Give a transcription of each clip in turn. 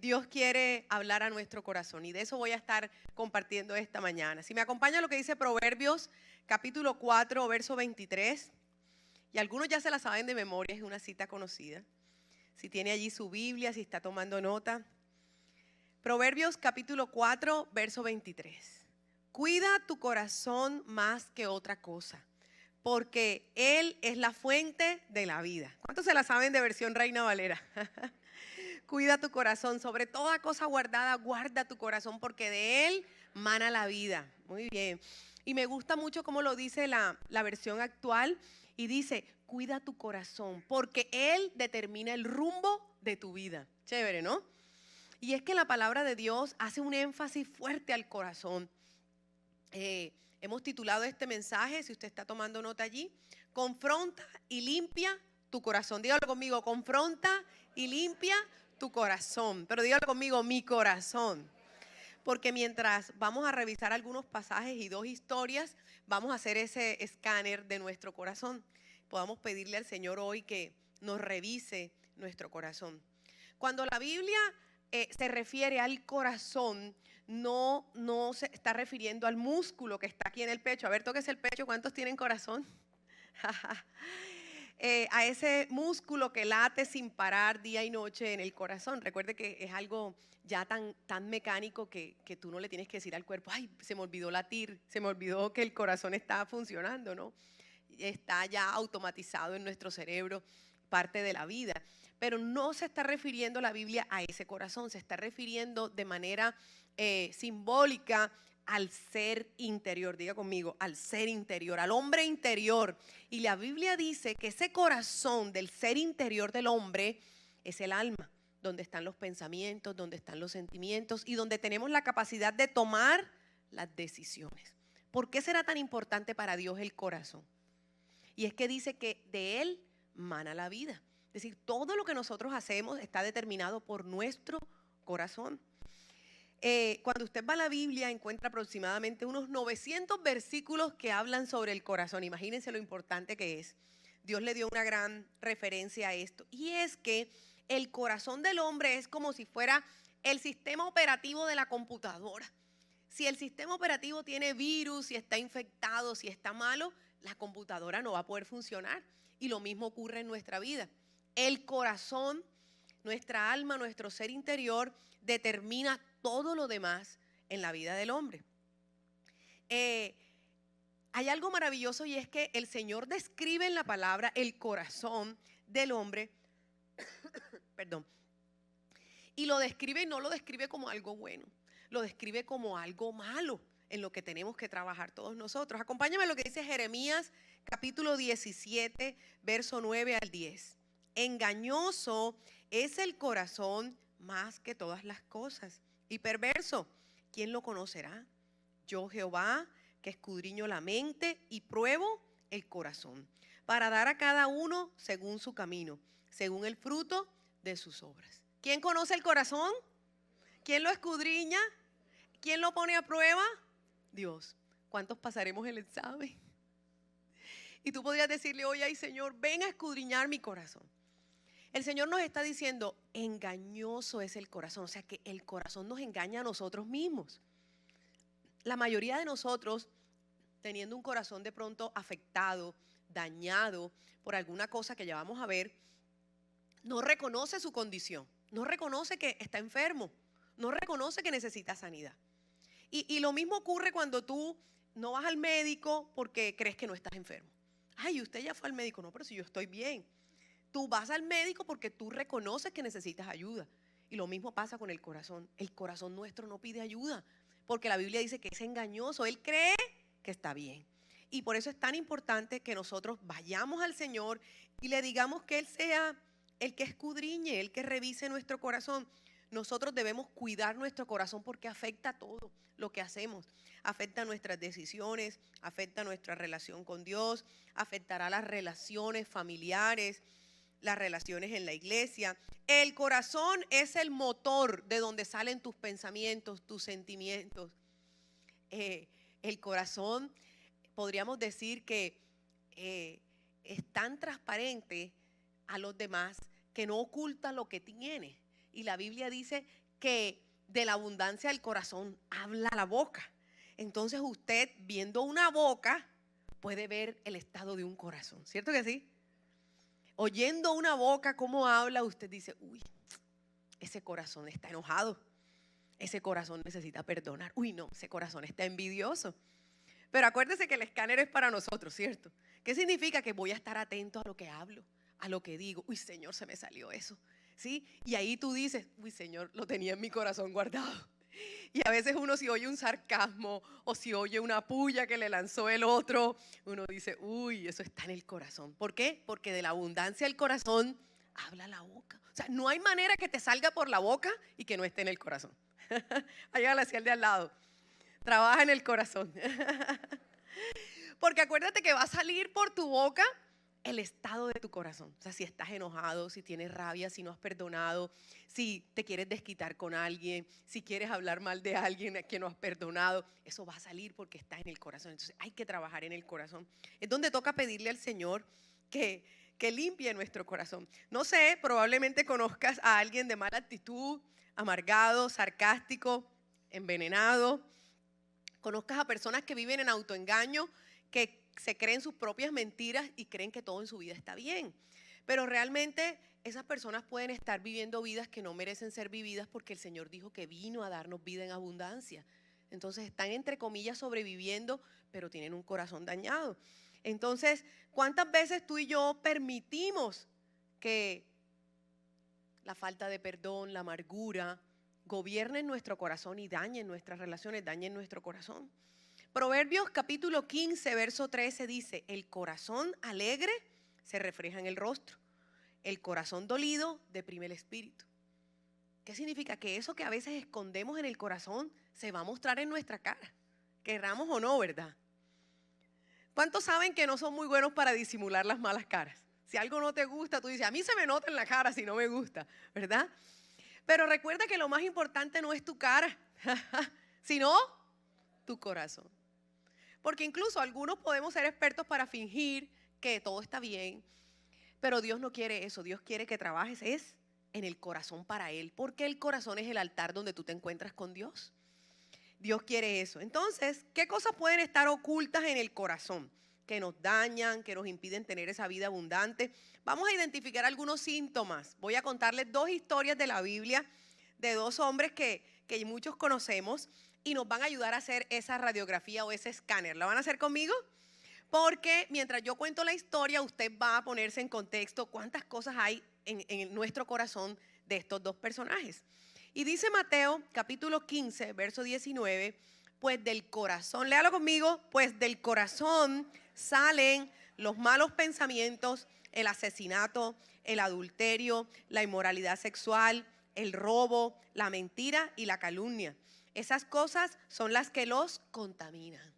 Dios quiere hablar a nuestro corazón y de eso voy a estar compartiendo esta mañana. Si me acompaña lo que dice Proverbios capítulo 4, verso 23, y algunos ya se la saben de memoria, es una cita conocida. Si tiene allí su Biblia, si está tomando nota. Proverbios capítulo 4, verso 23. Cuida tu corazón más que otra cosa, porque Él es la fuente de la vida. ¿Cuántos se la saben de versión Reina Valera? Cuida tu corazón, sobre toda cosa guardada, guarda tu corazón, porque de Él mana la vida. Muy bien. Y me gusta mucho cómo lo dice la, la versión actual y dice, cuida tu corazón, porque Él determina el rumbo de tu vida. Chévere, ¿no? Y es que la palabra de Dios hace un énfasis fuerte al corazón. Eh, hemos titulado este mensaje, si usted está tomando nota allí, confronta y limpia tu corazón. Dígalo conmigo, confronta y limpia tu corazón. Pero dígalo conmigo, mi corazón. Porque mientras vamos a revisar algunos pasajes y dos historias, vamos a hacer ese escáner de nuestro corazón. Podamos pedirle al Señor hoy que nos revise nuestro corazón. Cuando la Biblia eh, se refiere al corazón, no, no se está refiriendo al músculo que está aquí en el pecho. A ver, toques el pecho, ¿cuántos tienen corazón? Eh, a ese músculo que late sin parar día y noche en el corazón. Recuerde que es algo ya tan, tan mecánico que, que, tú no le tienes que decir al cuerpo, ay, se me olvidó latir, se me olvidó que el corazón está funcionando, ¿no? Está ya automatizado en nuestro cerebro, parte de la vida pero no se está refiriendo la Biblia a ese corazón, se está refiriendo de manera eh, simbólica al ser interior, diga conmigo, al ser interior, al hombre interior. Y la Biblia dice que ese corazón del ser interior del hombre es el alma, donde están los pensamientos, donde están los sentimientos y donde tenemos la capacidad de tomar las decisiones. ¿Por qué será tan importante para Dios el corazón? Y es que dice que de él mana la vida. Es decir, todo lo que nosotros hacemos está determinado por nuestro corazón. Eh, cuando usted va a la Biblia encuentra aproximadamente unos 900 versículos que hablan sobre el corazón. Imagínense lo importante que es. Dios le dio una gran referencia a esto. Y es que el corazón del hombre es como si fuera el sistema operativo de la computadora. Si el sistema operativo tiene virus, si está infectado, si está malo, la computadora no va a poder funcionar. Y lo mismo ocurre en nuestra vida. El corazón, nuestra alma, nuestro ser interior determina todo lo demás en la vida del hombre. Eh, hay algo maravilloso y es que el Señor describe en la palabra el corazón del hombre, perdón, y lo describe y no lo describe como algo bueno, lo describe como algo malo en lo que tenemos que trabajar todos nosotros. Acompáñame a lo que dice Jeremías capítulo 17, verso 9 al 10. Engañoso es el corazón más que todas las cosas. Y perverso, ¿quién lo conocerá? Yo Jehová, que escudriño la mente y pruebo el corazón, para dar a cada uno según su camino, según el fruto de sus obras. ¿Quién conoce el corazón? ¿Quién lo escudriña? ¿Quién lo pone a prueba? Dios. ¿Cuántos pasaremos el examen? Y tú podrías decirle, oye, ay Señor, ven a escudriñar mi corazón. El Señor nos está diciendo, engañoso es el corazón, o sea que el corazón nos engaña a nosotros mismos. La mayoría de nosotros, teniendo un corazón de pronto afectado, dañado por alguna cosa que ya vamos a ver, no reconoce su condición, no reconoce que está enfermo, no reconoce que necesita sanidad. Y, lo mismo ocurre cuando tú no vas al médico porque crees que no estás enfermo. Ay, usted ya fue al médico, no, pero si yo estoy bien. Tú vas al médico porque tú reconoces que necesitas ayuda. Y lo mismo pasa con el corazón. El corazón nuestro no pide ayuda porque la Biblia dice que es engañoso. Él cree que está bien. Y por eso es tan importante que nosotros vayamos al Señor y le digamos que Él sea el que escudriñe, el que revise nuestro corazón. Nosotros debemos cuidar nuestro corazón porque afecta todo lo que hacemos. Afecta nuestras decisiones, afecta nuestra relación con Dios, afectará las relaciones familiares, las relaciones en la iglesia. El corazón es el motor de donde salen tus pensamientos, tus sentimientos. Eh, el corazón, podríamos decir que eh, es tan transparente a los demás que no oculta lo que tiene. Y la Biblia dice que de la abundancia del corazón habla la boca. Entonces usted viendo una boca puede ver el estado de un corazón, ¿cierto que sí? Oyendo una boca cómo habla, usted dice, uy, ese corazón está enojado, ese corazón necesita perdonar, uy, no, ese corazón está envidioso. Pero acuérdese que el escáner es para nosotros, ¿cierto? ¿Qué significa? Que voy a estar atento a lo que hablo, a lo que digo. Uy, Señor, se me salió eso. ¿Sí? Y ahí tú dices, uy, Señor, lo tenía en mi corazón guardado. Y a veces uno si oye un sarcasmo o si oye una puya que le lanzó el otro, uno dice, uy, eso está en el corazón. ¿Por qué? Porque de la abundancia del corazón habla la boca. O sea, no hay manera que te salga por la boca y que no esté en el corazón. Allá hacia el de al lado. Trabaja en el corazón. Porque acuérdate que va a salir por tu boca el estado de tu corazón. O sea, si estás enojado, si tienes rabia, si no has perdonado, si te quieres desquitar con alguien, si quieres hablar mal de alguien a quien no has perdonado, eso va a salir porque está en el corazón. Entonces hay que trabajar en el corazón. Es donde toca pedirle al Señor que, que limpie nuestro corazón. No sé, probablemente conozcas a alguien de mala actitud, amargado, sarcástico, envenenado. Conozcas a personas que viven en autoengaño, que se creen sus propias mentiras y creen que todo en su vida está bien. Pero realmente esas personas pueden estar viviendo vidas que no merecen ser vividas porque el Señor dijo que vino a darnos vida en abundancia. Entonces están entre comillas sobreviviendo, pero tienen un corazón dañado. Entonces, ¿cuántas veces tú y yo permitimos que la falta de perdón, la amargura, gobiernen nuestro corazón y dañen nuestras relaciones, dañen nuestro corazón? Proverbios capítulo 15, verso 13 dice, el corazón alegre se refleja en el rostro, el corazón dolido deprime el espíritu. ¿Qué significa? Que eso que a veces escondemos en el corazón se va a mostrar en nuestra cara, querramos o no, ¿verdad? ¿Cuántos saben que no son muy buenos para disimular las malas caras? Si algo no te gusta, tú dices, a mí se me nota en la cara si no me gusta, ¿verdad? Pero recuerda que lo más importante no es tu cara, sino tu corazón. Porque incluso algunos podemos ser expertos para fingir que todo está bien, pero Dios no quiere eso. Dios quiere que trabajes es en el corazón para Él, porque el corazón es el altar donde tú te encuentras con Dios. Dios quiere eso. Entonces, ¿qué cosas pueden estar ocultas en el corazón? Que nos dañan, que nos impiden tener esa vida abundante. Vamos a identificar algunos síntomas. Voy a contarles dos historias de la Biblia de dos hombres que, que muchos conocemos y nos van a ayudar a hacer esa radiografía o ese escáner. ¿La van a hacer conmigo? Porque mientras yo cuento la historia, usted va a ponerse en contexto cuántas cosas hay en, nuestro corazón de estos dos personajes. Y dice Mateo capítulo 15, verso 19, pues del corazón, léalo conmigo, pues del corazón salen los malos pensamientos, el asesinato, el adulterio, la inmoralidad sexual, el robo, la mentira y la calumnia. Esas cosas son las que los contaminan.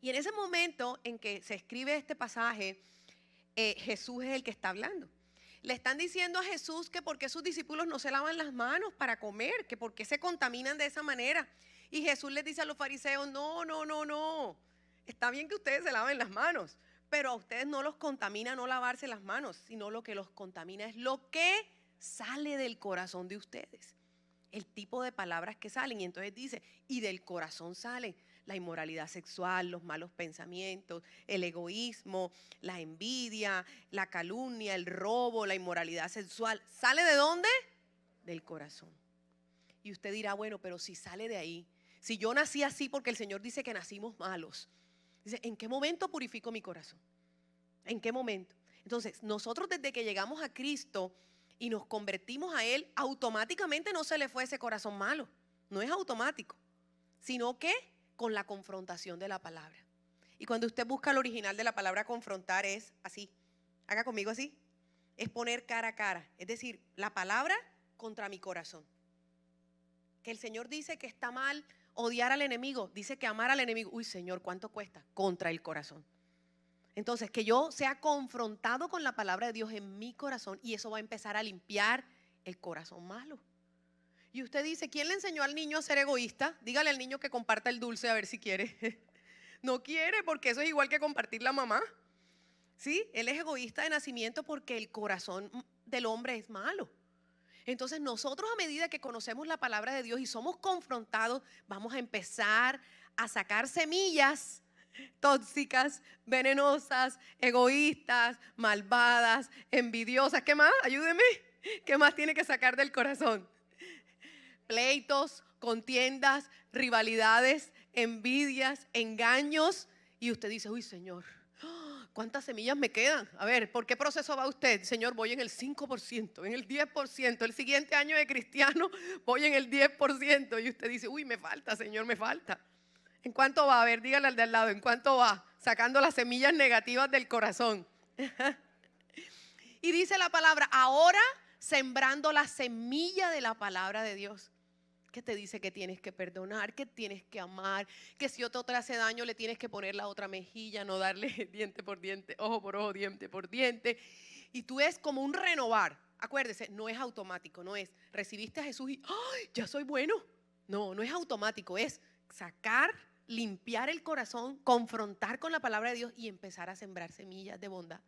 Y en ese momento en que se escribe este pasaje, eh, Jesús es el que está hablando. Le están diciendo a Jesús que por qué sus discípulos no se lavan las manos para comer, que por qué se contaminan de esa manera. Y Jesús les dice a los fariseos, no, no, no, no. Está bien que ustedes se laven las manos, pero a ustedes no los contamina no lavarse las manos, sino lo que los contamina es lo que sale del corazón de ustedes el tipo de palabras que salen. Y entonces dice, y del corazón sale la inmoralidad sexual, los malos pensamientos, el egoísmo, la envidia, la calumnia, el robo, la inmoralidad sexual. ¿Sale de dónde? Del corazón. Y usted dirá, bueno, pero si sale de ahí, si yo nací así porque el Señor dice que nacimos malos, dice, ¿en qué momento purifico mi corazón? ¿En qué momento? Entonces, nosotros desde que llegamos a Cristo, y nos convertimos a Él, automáticamente no se le fue ese corazón malo. No es automático, sino que con la confrontación de la palabra. Y cuando usted busca el original de la palabra confrontar es así. Haga conmigo así. Es poner cara a cara. Es decir, la palabra contra mi corazón. Que el Señor dice que está mal odiar al enemigo. Dice que amar al enemigo. Uy, Señor, ¿cuánto cuesta? Contra el corazón. Entonces, que yo sea confrontado con la palabra de Dios en mi corazón y eso va a empezar a limpiar el corazón malo. Y usted dice, ¿quién le enseñó al niño a ser egoísta? Dígale al niño que comparta el dulce a ver si quiere. no quiere porque eso es igual que compartir la mamá. ¿Sí? Él es egoísta de nacimiento porque el corazón del hombre es malo. Entonces nosotros a medida que conocemos la palabra de Dios y somos confrontados, vamos a empezar a sacar semillas tóxicas, venenosas, egoístas, malvadas, envidiosas. ¿Qué más? Ayúdeme. ¿Qué más tiene que sacar del corazón? Pleitos, contiendas, rivalidades, envidias, engaños. Y usted dice, uy Señor, ¿cuántas semillas me quedan? A ver, ¿por qué proceso va usted? Señor, voy en el 5%, en el 10%. El siguiente año de cristiano voy en el 10%. Y usted dice, uy, me falta, Señor, me falta. ¿En cuánto va? A ver, dígale al de al lado, ¿en cuánto va? Sacando las semillas negativas del corazón. y dice la palabra, ahora sembrando la semilla de la palabra de Dios que te dice que tienes que perdonar, que tienes que amar, que si otro te hace daño le tienes que poner la otra mejilla, no darle diente por diente, ojo por ojo, diente por diente. Y tú es como un renovar. Acuérdese, no es automático, no es recibiste a Jesús y ¡ay! ya soy bueno. No, no es automático, es sacar, limpiar el corazón, confrontar con la palabra de Dios y empezar a sembrar semillas de bondad.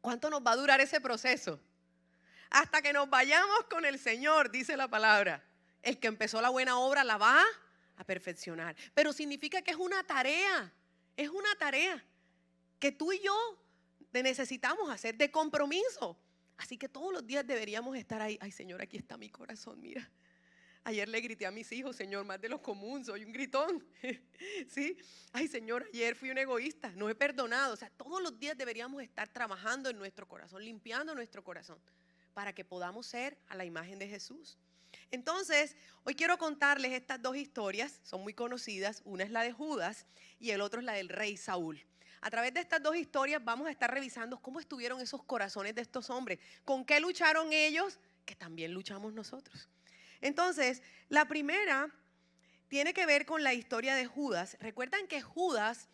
¿Cuánto nos va a durar ese proceso? Hasta que nos vayamos con el Señor, dice la palabra el que empezó la buena obra la va a perfeccionar. Pero significa que es una tarea, es una tarea que tú y yo necesitamos hacer de compromiso. Así que todos los días deberíamos estar ahí. Ay, Señor, aquí está mi corazón, mira. Ayer le grité a mis hijos, Señor, más de lo común, soy un gritón. ¿Sí? Ay, Señor, ayer fui un egoísta, no he perdonado. O sea, todos los días deberíamos estar trabajando en nuestro corazón, limpiando nuestro corazón, para que podamos ser a la imagen de Jesús. Entonces, hoy quiero contarles estas dos historias, son muy conocidas, una es la de Judas y el otro es la del rey Saúl. A través de estas dos historias vamos a estar revisando cómo estuvieron esos corazones de estos hombres, con qué lucharon ellos, que también luchamos nosotros. Entonces, la primera tiene que ver con la historia de Judas. Recuerdan que Judas,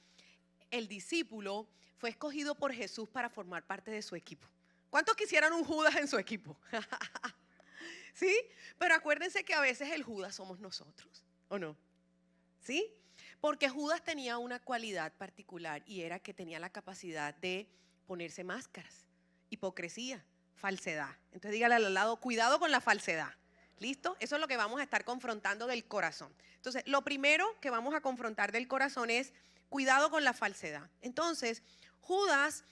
el discípulo, fue escogido por Jesús para formar parte de su equipo. ¿Cuántos quisieran un Judas en su equipo? ¿Sí? Pero acuérdense que a veces el Judas somos nosotros, ¿o no? ¿Sí? Porque Judas tenía una cualidad particular y era que tenía la capacidad de ponerse máscaras, hipocresía, falsedad. Entonces dígale al lado, cuidado con la falsedad. ¿Listo? Eso es lo que vamos a estar confrontando del corazón. Entonces, lo primero que vamos a confrontar del corazón es cuidado con la falsedad. Entonces, Judas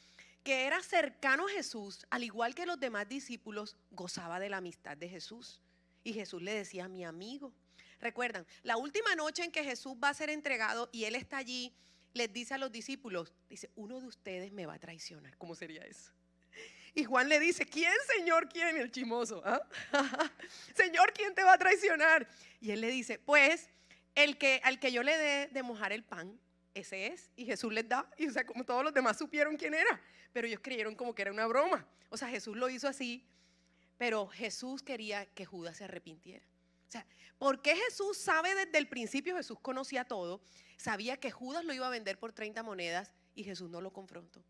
que era cercano a Jesús, al igual que los demás discípulos, gozaba de la amistad de Jesús. Y Jesús le decía, mi amigo. Recuerdan, la última noche en que Jesús va a ser entregado y él está allí, les dice a los discípulos, dice, uno de ustedes me va a traicionar. ¿Cómo sería eso? Y Juan le dice, ¿quién, Señor? ¿Quién? El chimoso. ¿ah? Señor, ¿quién te va a traicionar? Y él le dice, pues, el que, al que yo le dé de mojar el pan, ese es. Y Jesús les da. Y o sea, como todos los demás supieron quién era. Pero ellos creyeron como que era una broma. O sea, Jesús lo hizo así. Pero Jesús quería que Judas se arrepintiera. O sea, ¿por qué Jesús sabe desde el principio? Jesús conocía todo. Sabía que Judas lo iba a vender por 30 monedas y Jesús no lo confrontó.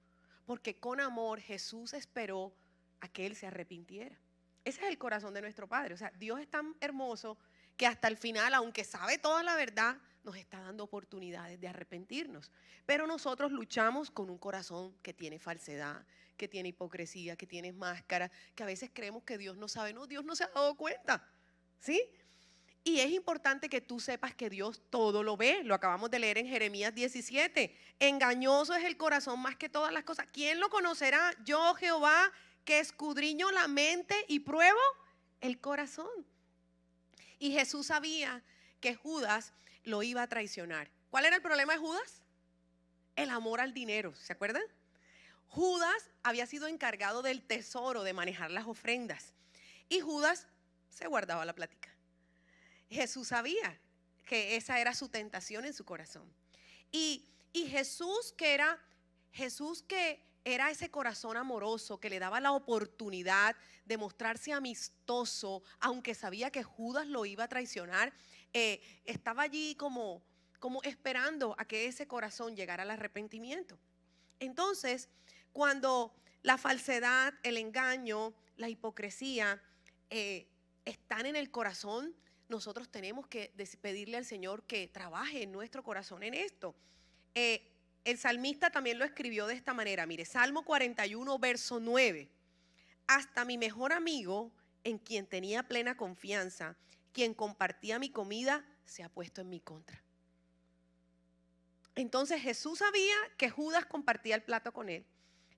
Porque con amor Jesús esperó a que él se arrepintiera. Ese es el corazón de nuestro Padre. O sea, Dios es tan hermoso que hasta el final, aunque sabe toda la verdad, nos está dando oportunidades de arrepentirnos. Pero nosotros luchamos con un corazón que tiene falsedad, que tiene hipocresía, que tiene máscara, que a veces creemos que Dios no sabe. No, Dios no se ha dado cuenta. ¿Sí? Y es importante que tú sepas que Dios todo lo ve. Lo acabamos de leer en Jeremías 17. Engañoso es el corazón más que todas las cosas. ¿Quién lo conocerá? Yo, Jehová, que escudriño la mente y pruebo el corazón. Y Jesús sabía que Judas lo iba a traicionar. ¿Cuál era el problema de Judas? El amor al dinero, ¿se acuerdan? Judas había sido encargado del tesoro, de manejar las ofrendas. Y Judas se guardaba la plática. Jesús sabía que esa era su tentación en su corazón. Y, y Jesús que era, Jesús que era ese corazón amoroso que le daba la oportunidad de mostrarse amistoso, aunque sabía que Judas lo iba a traicionar, eh, estaba allí como, como esperando a que ese corazón llegara al arrepentimiento. Entonces, cuando la falsedad, el engaño, la hipocresía eh, están en el corazón, nosotros tenemos que pedirle al Señor que trabaje en nuestro corazón en esto. Eh, el salmista también lo escribió de esta manera. Mire, Salmo 41, verso 9. Hasta mi mejor amigo en quien tenía plena confianza, quien compartía mi comida, se ha puesto en mi contra. Entonces Jesús sabía que Judas compartía el plato con él.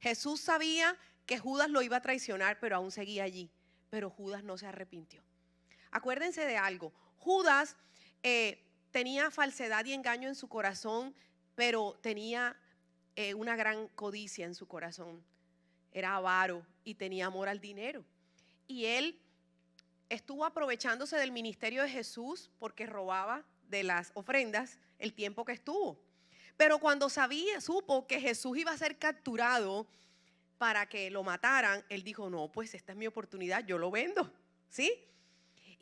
Jesús sabía que Judas lo iba a traicionar, pero aún seguía allí. Pero Judas no se arrepintió. Acuérdense de algo. Judas eh, tenía falsedad y engaño en su corazón, pero tenía eh, una gran codicia en su corazón. Era avaro y tenía amor al dinero. Y él estuvo aprovechándose del ministerio de Jesús porque robaba de las ofrendas el tiempo que estuvo. Pero cuando sabía, supo que Jesús iba a ser capturado para que lo mataran, él dijo, no, pues esta es mi oportunidad, yo lo vendo, ¿sí?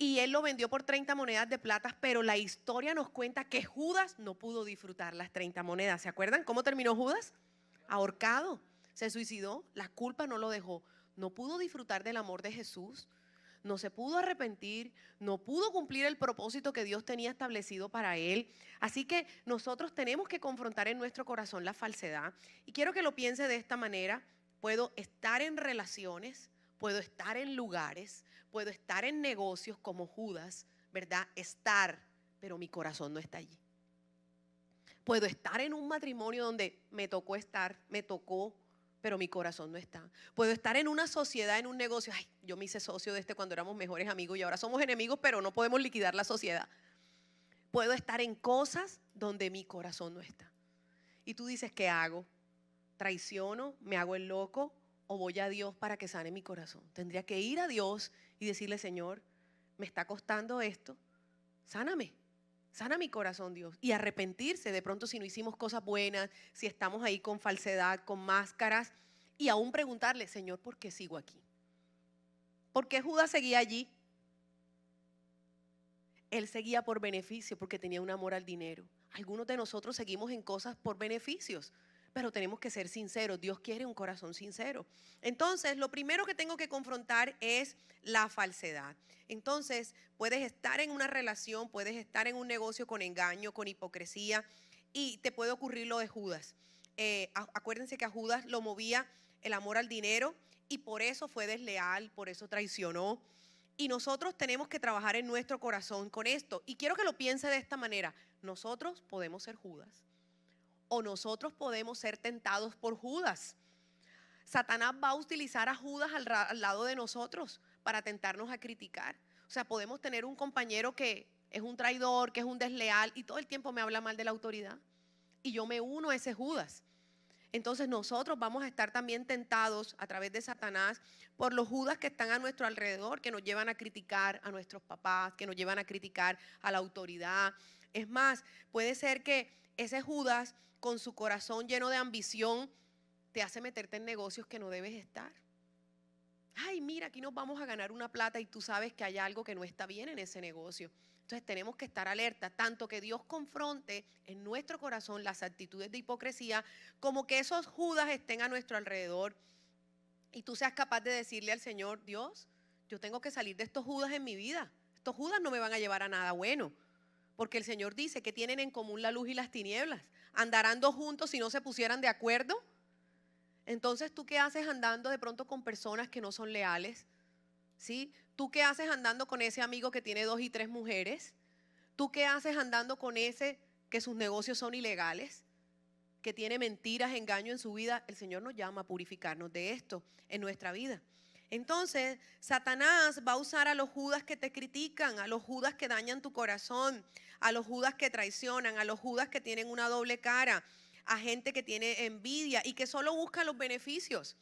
Y él lo vendió por 30 monedas de plata, pero la historia nos cuenta que Judas no pudo disfrutar las 30 monedas. ¿Se acuerdan cómo terminó Judas? Ahorcado, se suicidó, la culpa no lo dejó, no pudo disfrutar del amor de Jesús, no se pudo arrepentir, no pudo cumplir el propósito que Dios tenía establecido para él. Así que nosotros tenemos que confrontar en nuestro corazón la falsedad. Y quiero que lo piense de esta manera. Puedo estar en relaciones, puedo estar en lugares, puedo estar en negocios como Judas, ¿verdad? Estar, pero mi corazón no está allí. Puedo estar en un matrimonio donde me tocó estar, me tocó, pero mi corazón no está. Puedo estar en una sociedad, en un negocio, ay, yo me hice socio de este cuando éramos mejores amigos y ahora somos enemigos, pero no podemos liquidar la sociedad. Puedo estar en cosas donde mi corazón no está. Y tú dices, ¿qué hago? ¿Traiciono? ¿Me hago el loco? ¿O voy a Dios para que sane mi corazón? Tendría que ir a Dios y decirle, Señor, me está costando esto, sáname. Sana mi corazón, Dios. Y arrepentirse de pronto si no hicimos cosas buenas, si estamos ahí con falsedad, con máscaras. Y aún preguntarle, Señor, ¿por qué sigo aquí? ¿Por qué Judas seguía allí? Él seguía por beneficio porque tenía un amor al dinero. Algunos de nosotros seguimos en cosas por beneficios pero tenemos que ser sinceros. Dios quiere un corazón sincero. Entonces, lo primero que tengo que confrontar es la falsedad. Entonces, puedes estar en una relación, puedes estar en un negocio con engaño, con hipocresía, y te puede ocurrir lo de Judas. Eh, acuérdense que a Judas lo movía el amor al dinero y por eso fue desleal, por eso traicionó. Y nosotros tenemos que trabajar en nuestro corazón con esto. Y quiero que lo piense de esta manera. Nosotros podemos ser Judas o nosotros podemos ser tentados por Judas. Satanás va a utilizar a Judas al, lado de nosotros para tentarnos a criticar. O sea, podemos tener un compañero que es un traidor, que es un desleal y todo el tiempo me habla mal de la autoridad. Y yo me uno a ese Judas. Entonces nosotros vamos a estar también tentados a través de Satanás por los Judas que están a nuestro alrededor, que nos llevan a criticar a nuestros papás, que nos llevan a criticar a la autoridad. Es más, puede ser que ese Judas con su corazón lleno de ambición, te hace meterte en negocios que no debes estar. Ay, mira, aquí nos vamos a ganar una plata y tú sabes que hay algo que no está bien en ese negocio. Entonces tenemos que estar alerta, tanto que Dios confronte en nuestro corazón las actitudes de hipocresía, como que esos Judas estén a nuestro alrededor y tú seas capaz de decirle al Señor, Dios, yo tengo que salir de estos Judas en mi vida. Estos Judas no me van a llevar a nada bueno, porque el Señor dice que tienen en común la luz y las tinieblas andarán dos juntos si no se pusieran de acuerdo? Entonces, ¿tú qué haces andando de pronto con personas que no son leales? ¿Sí? ¿Tú qué haces andando con ese amigo que tiene dos y tres mujeres? ¿Tú qué haces andando con ese que sus negocios son ilegales? Que tiene mentiras, engaño en su vida. El Señor nos llama a purificarnos de esto en nuestra vida. Entonces, Satanás va a usar a los judas que te critican, a los judas que dañan tu corazón, a los judas que traicionan, a los judas que tienen una doble cara, a gente que tiene envidia y que solo busca los beneficios.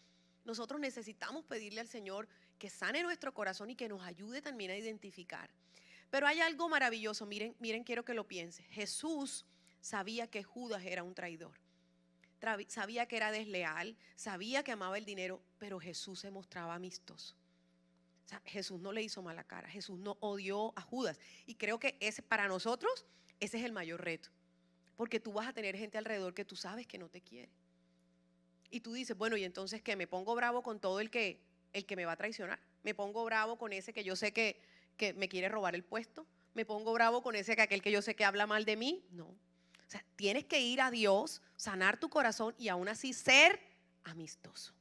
Nosotros necesitamos pedirle al Señor que sane nuestro corazón y que nos ayude también a identificar. Pero hay algo maravilloso, miren, miren, quiero que lo piense. Jesús sabía que Judas era un traidor sabía que era desleal, sabía que amaba el dinero, pero Jesús se mostraba amistoso. Jesús no le hizo mala cara, Jesús no odió a Judas. Y creo que ese, para nosotros ese es el mayor reto, porque tú vas a tener gente alrededor que tú sabes que no te quiere. Y tú dices, bueno, y entonces que me pongo bravo con todo el que, el que me va a traicionar, me pongo bravo con ese que yo sé que, que me quiere robar el puesto, me pongo bravo con ese que aquel que yo sé que habla mal de mí. No, o sea, tienes que ir a Dios, sanar tu corazón y aún así ser amistoso.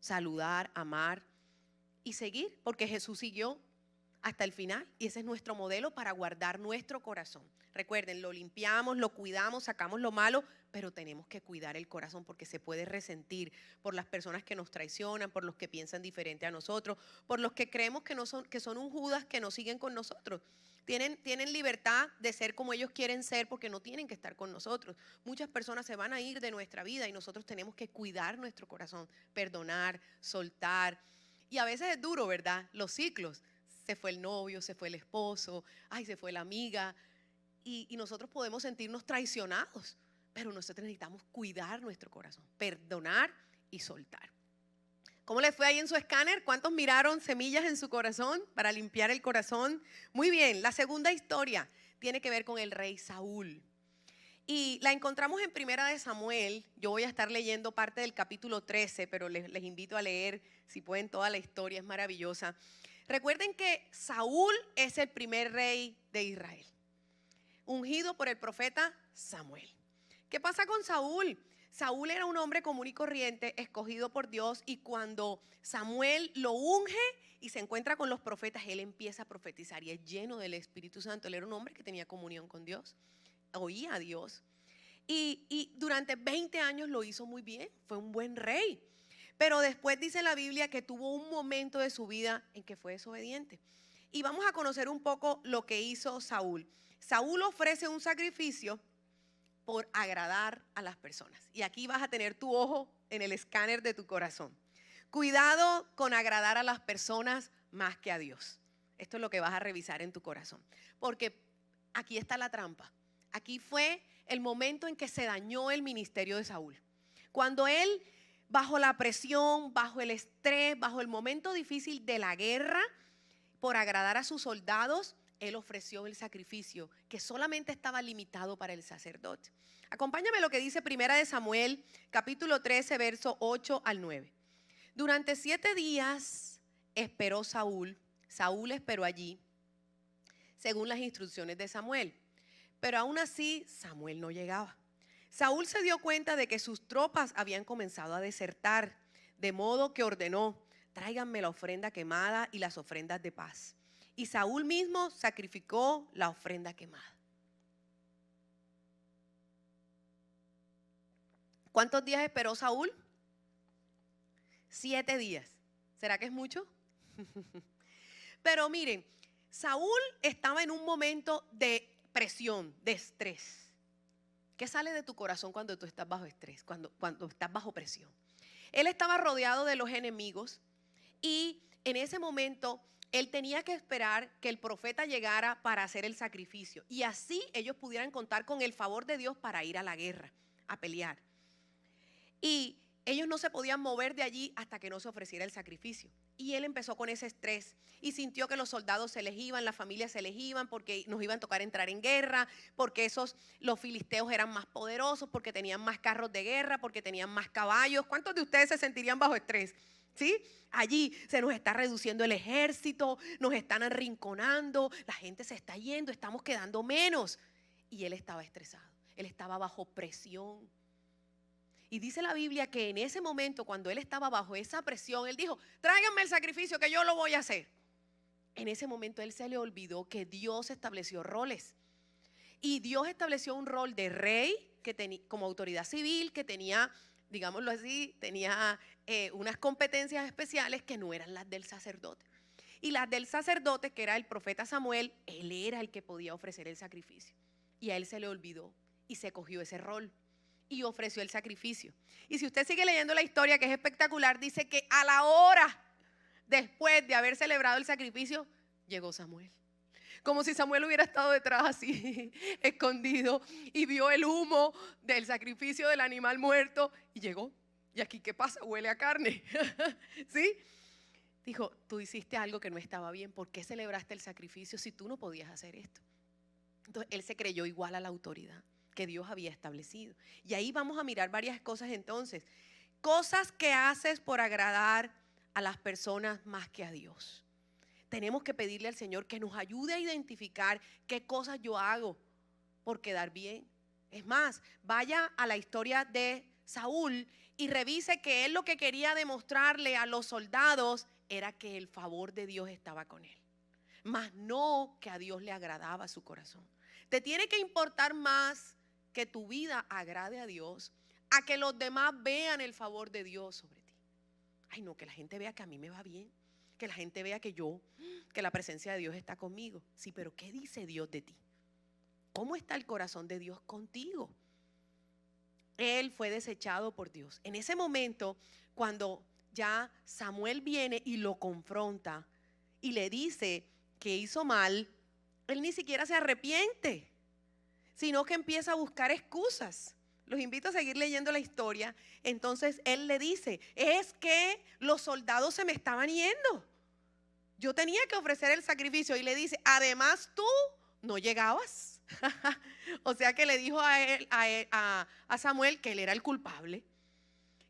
Saludar, amar y seguir, porque Jesús siguió hasta el final y ese es nuestro modelo para guardar nuestro corazón. Recuerden, lo limpiamos, lo cuidamos, sacamos lo malo, pero tenemos que cuidar el corazón porque se puede resentir por las personas que nos traicionan, por los que piensan diferente a nosotros, por los que creemos que, no son, que son un Judas que nos siguen con nosotros. Tienen, tienen libertad de ser como ellos quieren ser porque no tienen que estar con nosotros. Muchas personas se van a ir de nuestra vida y nosotros tenemos que cuidar nuestro corazón, perdonar, soltar. Y a veces es duro, ¿verdad? Los ciclos se fue el novio, se fue el esposo, ay, se fue la amiga. Y, nosotros podemos sentirnos traicionados, pero nosotros necesitamos cuidar nuestro corazón, perdonar y soltar. ¿Cómo le fue ahí en su escáner? ¿Cuántos miraron semillas en su corazón para limpiar el corazón? Muy bien, la segunda historia tiene que ver con el rey Saúl. Y la encontramos en Primera de Samuel. Yo voy a estar leyendo parte del capítulo 13, pero les, invito a leer, si pueden, toda la historia, es maravillosa. Recuerden que Saúl es el primer rey de Israel, ungido por el profeta Samuel. ¿Qué pasa con Saúl? Saúl era un hombre común y corriente, escogido por Dios, y cuando Samuel lo unge y se encuentra con los profetas, él empieza a profetizar y es lleno del Espíritu Santo. Él era un hombre que tenía comunión con Dios, oía a Dios. Y, y durante 20 años lo hizo muy bien, fue un buen rey. Pero después dice la Biblia que tuvo un momento de su vida en que fue desobediente. Y vamos a conocer un poco lo que hizo Saúl. Saúl ofrece un sacrificio por agradar a las personas. Y aquí vas a tener tu ojo en el escáner de tu corazón. Cuidado con agradar a las personas más que a Dios. Esto es lo que vas a revisar en tu corazón. Porque aquí está la trampa. Aquí fue el momento en que se dañó el ministerio de Saúl. Cuando él bajo la presión, bajo el estrés, bajo el momento difícil de la guerra, por agradar a sus soldados, él ofreció el sacrificio que solamente estaba limitado para el sacerdote. Acompáñame lo que dice Primera de Samuel, capítulo 13, verso 8 al 9. Durante siete días esperó Saúl, Saúl esperó allí, según las instrucciones de Samuel, pero aún así Samuel no llegaba. Saúl se dio cuenta de que sus tropas habían comenzado a desertar, de modo que ordenó, tráiganme la ofrenda quemada y las ofrendas de paz. Y Saúl mismo sacrificó la ofrenda quemada. ¿Cuántos días esperó Saúl? Siete días. ¿Será que es mucho? Pero miren, Saúl estaba en un momento de presión, de estrés. ¿Qué sale de tu corazón cuando tú estás bajo estrés, cuando, cuando estás bajo presión? Él estaba rodeado de los enemigos y en ese momento él tenía que esperar que el profeta llegara para hacer el sacrificio y así ellos pudieran contar con el favor de Dios para ir a la guerra, a pelear. Y ellos no se podían mover de allí hasta que no se ofreciera el sacrificio. Y él empezó con ese estrés y sintió que los soldados se les iban, las familias se les iban porque nos iban a tocar entrar en guerra, porque esos los filisteos eran más poderosos, porque tenían más carros de guerra, porque tenían más caballos. ¿Cuántos de ustedes se sentirían bajo estrés? ¿Sí? Allí se nos está reduciendo el ejército, nos están arrinconando, la gente se está yendo, estamos quedando menos. Y él estaba estresado, él estaba bajo presión. Y dice la Biblia que en ese momento, cuando él estaba bajo esa presión, él dijo, tráiganme el sacrificio que yo lo voy a hacer. En ese momento él se le olvidó que Dios estableció roles. Y Dios estableció un rol de rey que tenía como autoridad civil, que tenía, digámoslo así, tenía eh, unas competencias especiales que no eran las del sacerdote. Y las del sacerdote, que era el profeta Samuel, él era el que podía ofrecer el sacrificio. Y a él se le olvidó y se cogió ese rol y ofreció el sacrificio. Y si usted sigue leyendo la historia, que es espectacular, dice que a la hora después de haber celebrado el sacrificio, llegó Samuel. Como si Samuel hubiera estado detrás así, escondido, y vio el humo del sacrificio del animal muerto y llegó. ¿Y aquí qué pasa? Huele a carne. ¿Sí? Dijo, tú hiciste algo que no estaba bien. ¿Por qué celebraste el sacrificio si tú no podías hacer esto? Entonces él se creyó igual a la autoridad que Dios había establecido. Y ahí vamos a mirar varias cosas entonces. Cosas que haces por agradar a las personas más que a Dios. Tenemos que pedirle al Señor que nos ayude a identificar qué cosas yo hago por quedar bien. Es más, vaya a la historia de Saúl y revise que él lo que quería demostrarle a los soldados era que el favor de Dios estaba con él, más no que a Dios le agradaba su corazón. Te tiene que importar más que tu vida agrade a Dios, a que los demás vean el favor de Dios sobre ti. Ay, no, que la gente vea que a mí me va bien, que la gente vea que yo, que la presencia de Dios está conmigo. Sí, pero ¿qué dice Dios de ti? ¿Cómo está el corazón de Dios contigo? Él fue desechado por Dios. En ese momento, cuando ya Samuel viene y lo confronta y le dice que hizo mal, él ni siquiera se arrepiente, sino que empieza a buscar excusas. Los invito a seguir leyendo la historia. Entonces él le dice, es que los soldados se me estaban yendo. Yo tenía que ofrecer el sacrificio y le dice, además tú no llegabas. o sea que le dijo a, él, a, Samuel que él era el culpable.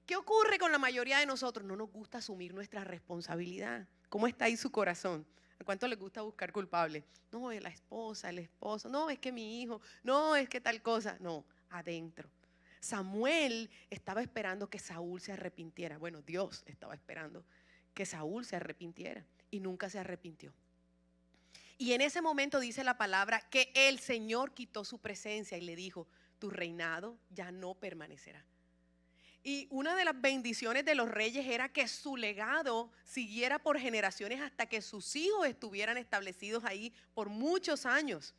¿Qué ocurre con la mayoría de nosotros? No nos gusta asumir nuestra responsabilidad. ¿Cómo está ahí su corazón? ¿A cuánto le gusta buscar culpables? No, es la esposa, el esposo, no, es que mi hijo, no, es que tal cosa. No, adentro. Samuel estaba esperando que Saúl se arrepintiera. Bueno, Dios estaba esperando que Saúl se arrepintiera y nunca se arrepintió. Y en ese momento dice la palabra que el Señor quitó su presencia y le dijo, tu reinado ya no permanecerá. Y una de las bendiciones de los reyes era que su legado siguiera por generaciones hasta que sus hijos estuvieran establecidos ahí por muchos años.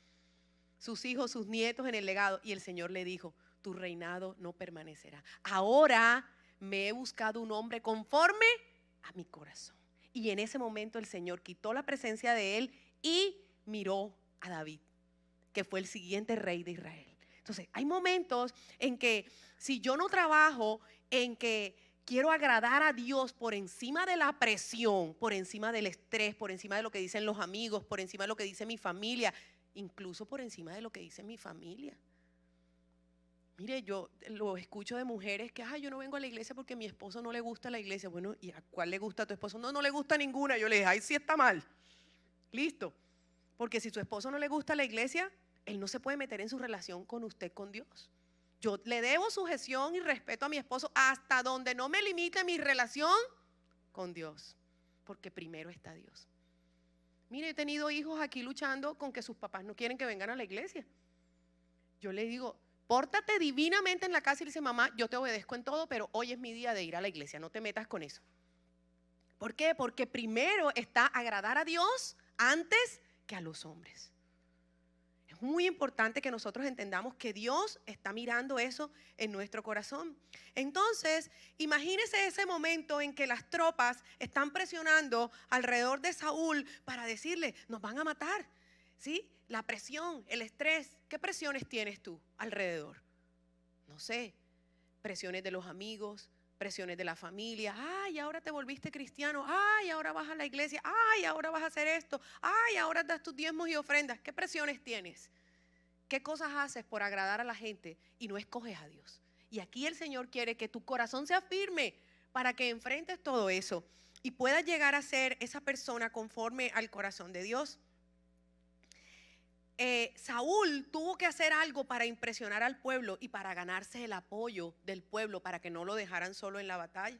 Sus hijos, sus nietos en el legado. Y el Señor le dijo, tu reinado no permanecerá. Ahora me he buscado un hombre conforme a mi corazón. Y en ese momento el Señor quitó la presencia de él y miró a David, que fue el siguiente rey de Israel. Entonces, hay momentos en que si yo no trabajo en que quiero agradar a Dios por encima de la presión, por encima del estrés, por encima de lo que dicen los amigos, por encima de lo que dice mi familia, incluso por encima de lo que dice mi familia. Mire, yo lo escucho de mujeres que, ay, yo no vengo a la iglesia porque mi esposo no le gusta la iglesia. Bueno, ¿y a cuál le gusta a tu esposo? No, no le gusta ninguna. Yo le dije, ay, sí está mal. Listo. Porque si su esposo no le gusta la iglesia, él no se puede meter en su relación con usted, con Dios. Yo le debo sujeción y respeto a mi esposo hasta donde no me limite mi relación con Dios, porque primero está Dios. Mire, he tenido hijos aquí luchando con que sus papás no quieren que vengan a la iglesia. Yo le digo, pórtate divinamente en la casa y dice, mamá, yo te obedezco en todo, pero hoy es mi día de ir a la iglesia, no te metas con eso. ¿Por qué? Porque primero está agradar a Dios antes que a los hombres muy importante que nosotros entendamos que Dios está mirando eso en nuestro corazón. Entonces, imagínese ese momento en que las tropas están presionando alrededor de Saúl para decirle, nos van a matar. ¿Sí? La presión, el estrés. ¿Qué presiones tienes tú alrededor? No sé, presiones de los amigos, presiones de la familia. Ay, ahora te volviste cristiano. Ay, ahora vas a la iglesia. Ay, ahora vas a hacer esto. Ay, ahora das tus diezmos y ofrendas. ¿Qué presiones tienes? ¿Qué cosas haces por agradar a la gente y no escoges a Dios? Y aquí el Señor quiere que tu corazón sea firme para que enfrentes todo eso y puedas llegar a ser esa persona conforme al corazón de Dios. Eh, Saúl tuvo que hacer algo para impresionar al pueblo y para ganarse el apoyo del pueblo para que no lo dejaran solo en la batalla.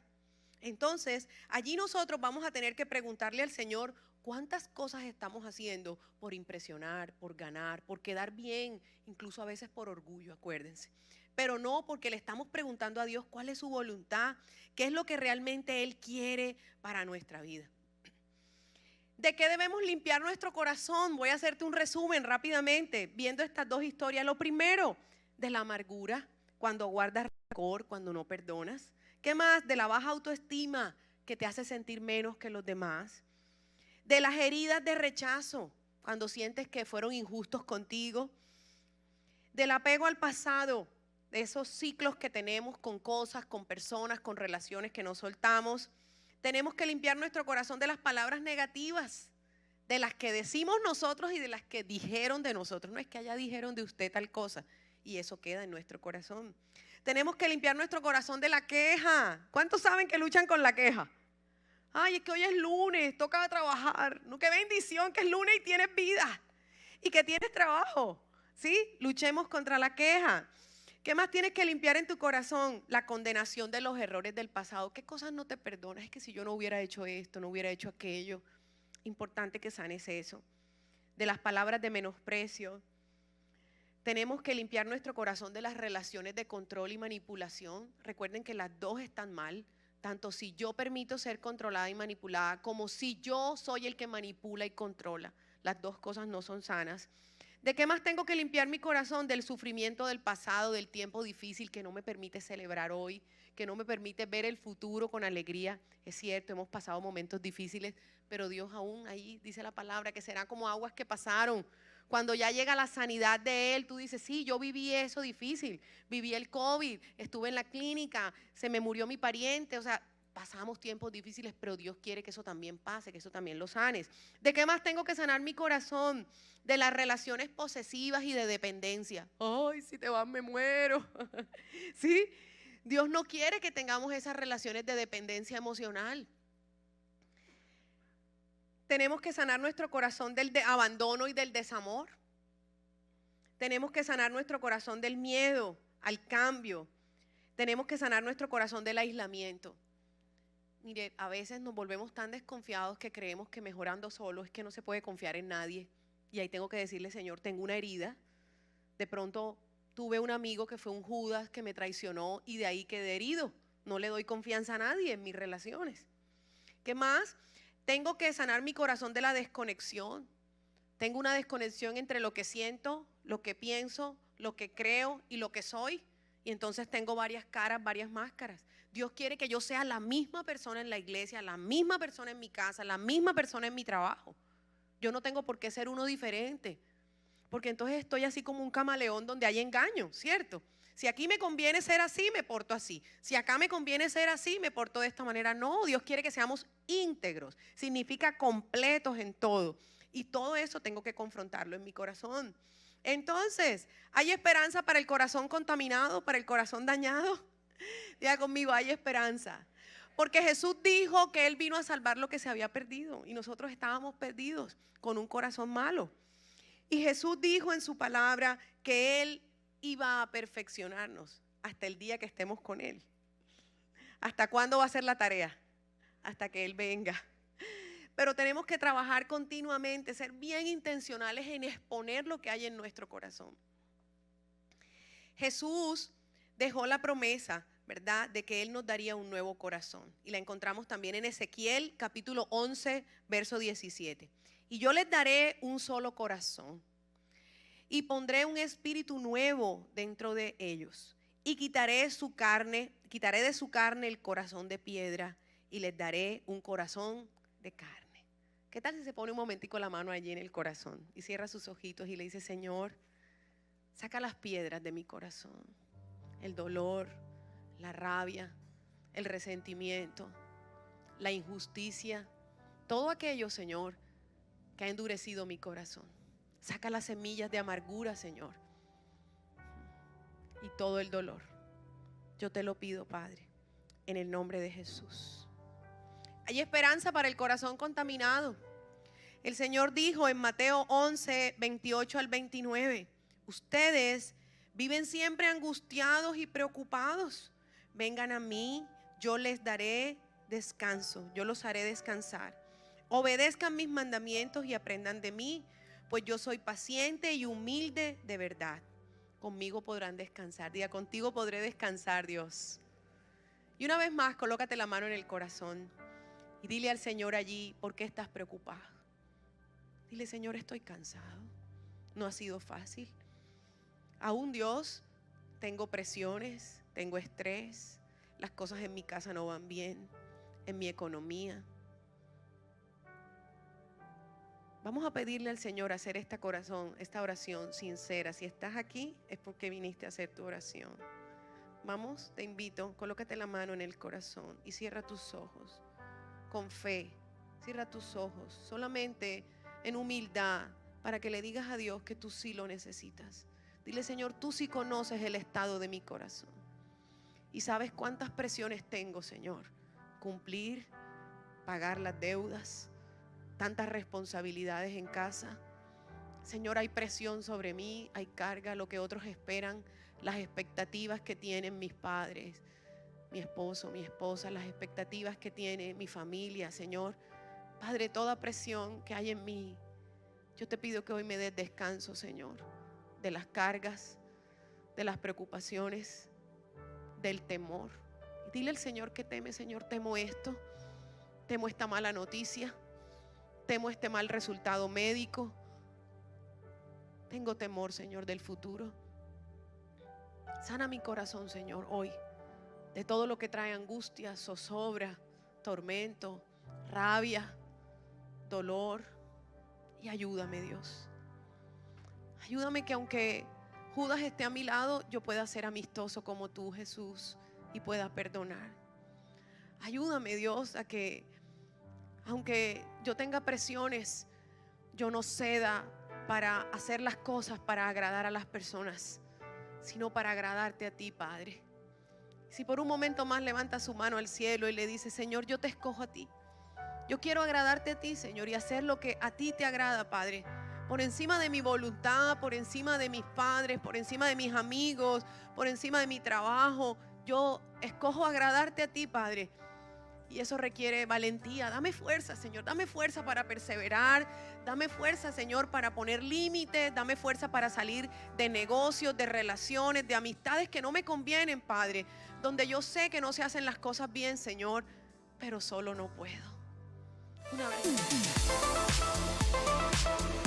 Entonces, allí nosotros vamos a tener que preguntarle al Señor cuántas cosas estamos haciendo por impresionar, por ganar, por quedar bien, incluso a veces por orgullo, acuérdense. Pero no porque le estamos preguntando a Dios cuál es su voluntad, qué es lo que realmente Él quiere para nuestra vida. ¿De qué debemos limpiar nuestro corazón? Voy a hacerte un resumen rápidamente, viendo estas dos historias. Lo primero, de la amargura, cuando guardas rencor, cuando no perdonas. ¿Qué más? De la baja autoestima, que te hace sentir menos que los demás. De las heridas de rechazo, cuando sientes que fueron injustos contigo. Del apego al pasado, de esos ciclos que tenemos con cosas, con personas, con relaciones que no soltamos tenemos que limpiar nuestro corazón de las palabras negativas, de las que decimos nosotros y de las que dijeron de nosotros. No es que allá dijeron de usted tal cosa y eso queda en nuestro corazón. Tenemos que limpiar nuestro corazón de la queja. ¿Cuántos saben que luchan con la queja? Ay, es que hoy es lunes, toca trabajar. No, qué bendición que es lunes y tienes vida y que tienes trabajo. ¿Sí? Luchemos contra la queja. ¿Qué más tienes que limpiar en tu corazón? La condenación de los errores del pasado. ¿Qué cosas no te perdonas? Es que si yo no hubiera hecho esto, no hubiera hecho aquello. Importante que sanes eso. De las palabras de menosprecio. Tenemos que limpiar nuestro corazón de las relaciones de control y manipulación. Recuerden que las dos están mal. Tanto si yo permito ser controlada y manipulada, como si yo soy el que manipula y controla. Las dos cosas no son sanas. ¿De qué más tengo que limpiar mi corazón? Del sufrimiento del pasado, del tiempo difícil que no me permite celebrar hoy, que no me permite ver el futuro con alegría. Es cierto, hemos pasado momentos difíciles, pero Dios aún ahí dice la palabra que será como aguas que pasaron. Cuando ya llega la sanidad de Él, tú dices, sí, yo viví eso difícil, viví el COVID, estuve en la clínica, se me murió mi pariente, o sea, pasamos tiempos difíciles, pero Dios quiere que eso también pase, que eso también lo sanes. ¿De qué más tengo que sanar mi corazón? De las relaciones posesivas y de dependencia. Ay, si te vas me muero. ¿Sí? Dios no quiere que tengamos esas relaciones de dependencia emocional. Tenemos que sanar nuestro corazón del abandono y del desamor. Tenemos que sanar nuestro corazón del miedo al cambio. Tenemos que sanar nuestro corazón del aislamiento. Mire, a veces nos volvemos tan desconfiados que creemos que mejorando solo es que no se puede confiar en nadie. Y ahí tengo que decirle, Señor, tengo una herida. De pronto tuve un amigo que fue un Judas que me traicionó y de ahí quedé herido. No le doy confianza a nadie en mis relaciones. ¿Qué más? Tengo que sanar mi corazón de la desconexión. Tengo una desconexión entre lo que siento, lo que pienso, lo que creo y lo que soy. Y entonces tengo varias caras, varias máscaras. Dios quiere que yo sea la misma persona en la iglesia, la misma persona en mi casa, la misma persona en mi trabajo. Yo no tengo por qué ser uno diferente. Porque entonces estoy así como un camaleón donde hay engaño, ¿cierto? Si aquí me conviene ser así, me porto así. Si acá me conviene ser así, me porto de esta manera. No, Dios quiere que seamos íntegros. Significa completos en todo. Y todo eso tengo que confrontarlo en mi corazón. Entonces, ¿hay esperanza para el corazón contaminado, para el corazón dañado? Diga conmigo, hay esperanza. Porque Jesús dijo que Él vino a salvar lo que se había perdido y nosotros estábamos perdidos con un corazón malo. Y Jesús dijo en su palabra que Él iba a perfeccionarnos hasta el día que estemos con Él. ¿Hasta cuándo va a ser la tarea? Hasta que Él venga. Pero tenemos que trabajar continuamente, ser bien intencionales en exponer lo que hay en nuestro corazón. Jesús dejó la promesa, ¿verdad?, de que Él nos daría un nuevo corazón. Y la encontramos también en Ezequiel capítulo 11, verso 17. Y yo les daré un solo corazón y pondré un espíritu nuevo dentro de ellos. Y quitaré su carne, quitaré de su carne el corazón de piedra y les daré un corazón de carne. ¿Qué tal si se pone un momentico la mano allí en el corazón y cierra sus ojitos y le dice, Señor, saca las piedras de mi corazón? El dolor, la rabia, el resentimiento, la injusticia, todo aquello, Señor, que ha endurecido mi corazón. Saca las semillas de amargura, Señor, y todo el dolor. Yo te lo pido, Padre, en el nombre de Jesús. Hay esperanza para el corazón contaminado. El Señor dijo en Mateo 11, 28 al 29, ustedes Viven siempre angustiados y preocupados. Vengan a mí, yo les daré descanso, yo los haré descansar. Obedezcan mis mandamientos y aprendan de mí, pues yo soy paciente y humilde de verdad. Conmigo podrán descansar. Diga, contigo podré descansar, Dios. Y una vez más, colócate la mano en el corazón y dile al Señor allí, ¿por qué estás preocupado? Dile, Señor, estoy cansado. No ha sido fácil. Aún Dios, tengo presiones, tengo estrés, las cosas en mi casa no van bien, en mi economía. Vamos a pedirle al Señor hacer esta corazón, esta oración sincera. Si estás aquí es porque viniste a hacer tu oración. Vamos, te invito, colócate la mano en el corazón y cierra tus ojos con fe. Cierra tus ojos solamente en humildad para que le digas a Dios que tú sí lo necesitas. Dile, Señor, tú sí conoces el estado de mi corazón. Y sabes cuántas presiones tengo, Señor. Cumplir, pagar las deudas, tantas responsabilidades en casa. Señor, hay presión sobre mí, hay carga, lo que otros esperan, las expectativas que tienen mis padres, mi esposo, mi esposa, las expectativas que tiene mi familia, Señor. Padre, toda presión que hay en mí, yo te pido que hoy me des descanso, Señor, de las cargas, de las preocupaciones, del temor. Dile al Señor que teme, Señor, temo esto, temo esta mala noticia, temo este mal resultado médico. Tengo temor, Señor, del futuro. Sana mi corazón, Señor, hoy, de todo lo que trae angustia, zozobra, tormento, rabia, dolor. Y ayúdame, Dios. Ayúdame que aunque Judas esté a mi lado, yo pueda ser amistoso como tú, Jesús, y pueda perdonar. Ayúdame, Dios, a que aunque yo tenga presiones, yo no ceda para hacer las cosas para agradar a las personas, sino para agradarte a ti, Padre. Si por un momento más levanta su mano al cielo y le dice, Señor, yo te escojo a ti. Yo quiero agradarte a ti, Señor, y hacer lo que a ti te agrada, Padre. Por encima de mi voluntad, por encima de mis padres, por encima de mis amigos, por encima de mi trabajo. Yo escojo agradarte a ti, Padre. Y eso requiere valentía. Dame fuerza, Señor. Dame fuerza para perseverar. Dame fuerza, Señor, para poner límites. Dame fuerza para salir de negocios, de relaciones, de amistades que no me convienen, Padre. Donde yo sé que no se hacen las cosas bien, Señor, pero solo no puedo. Una vez.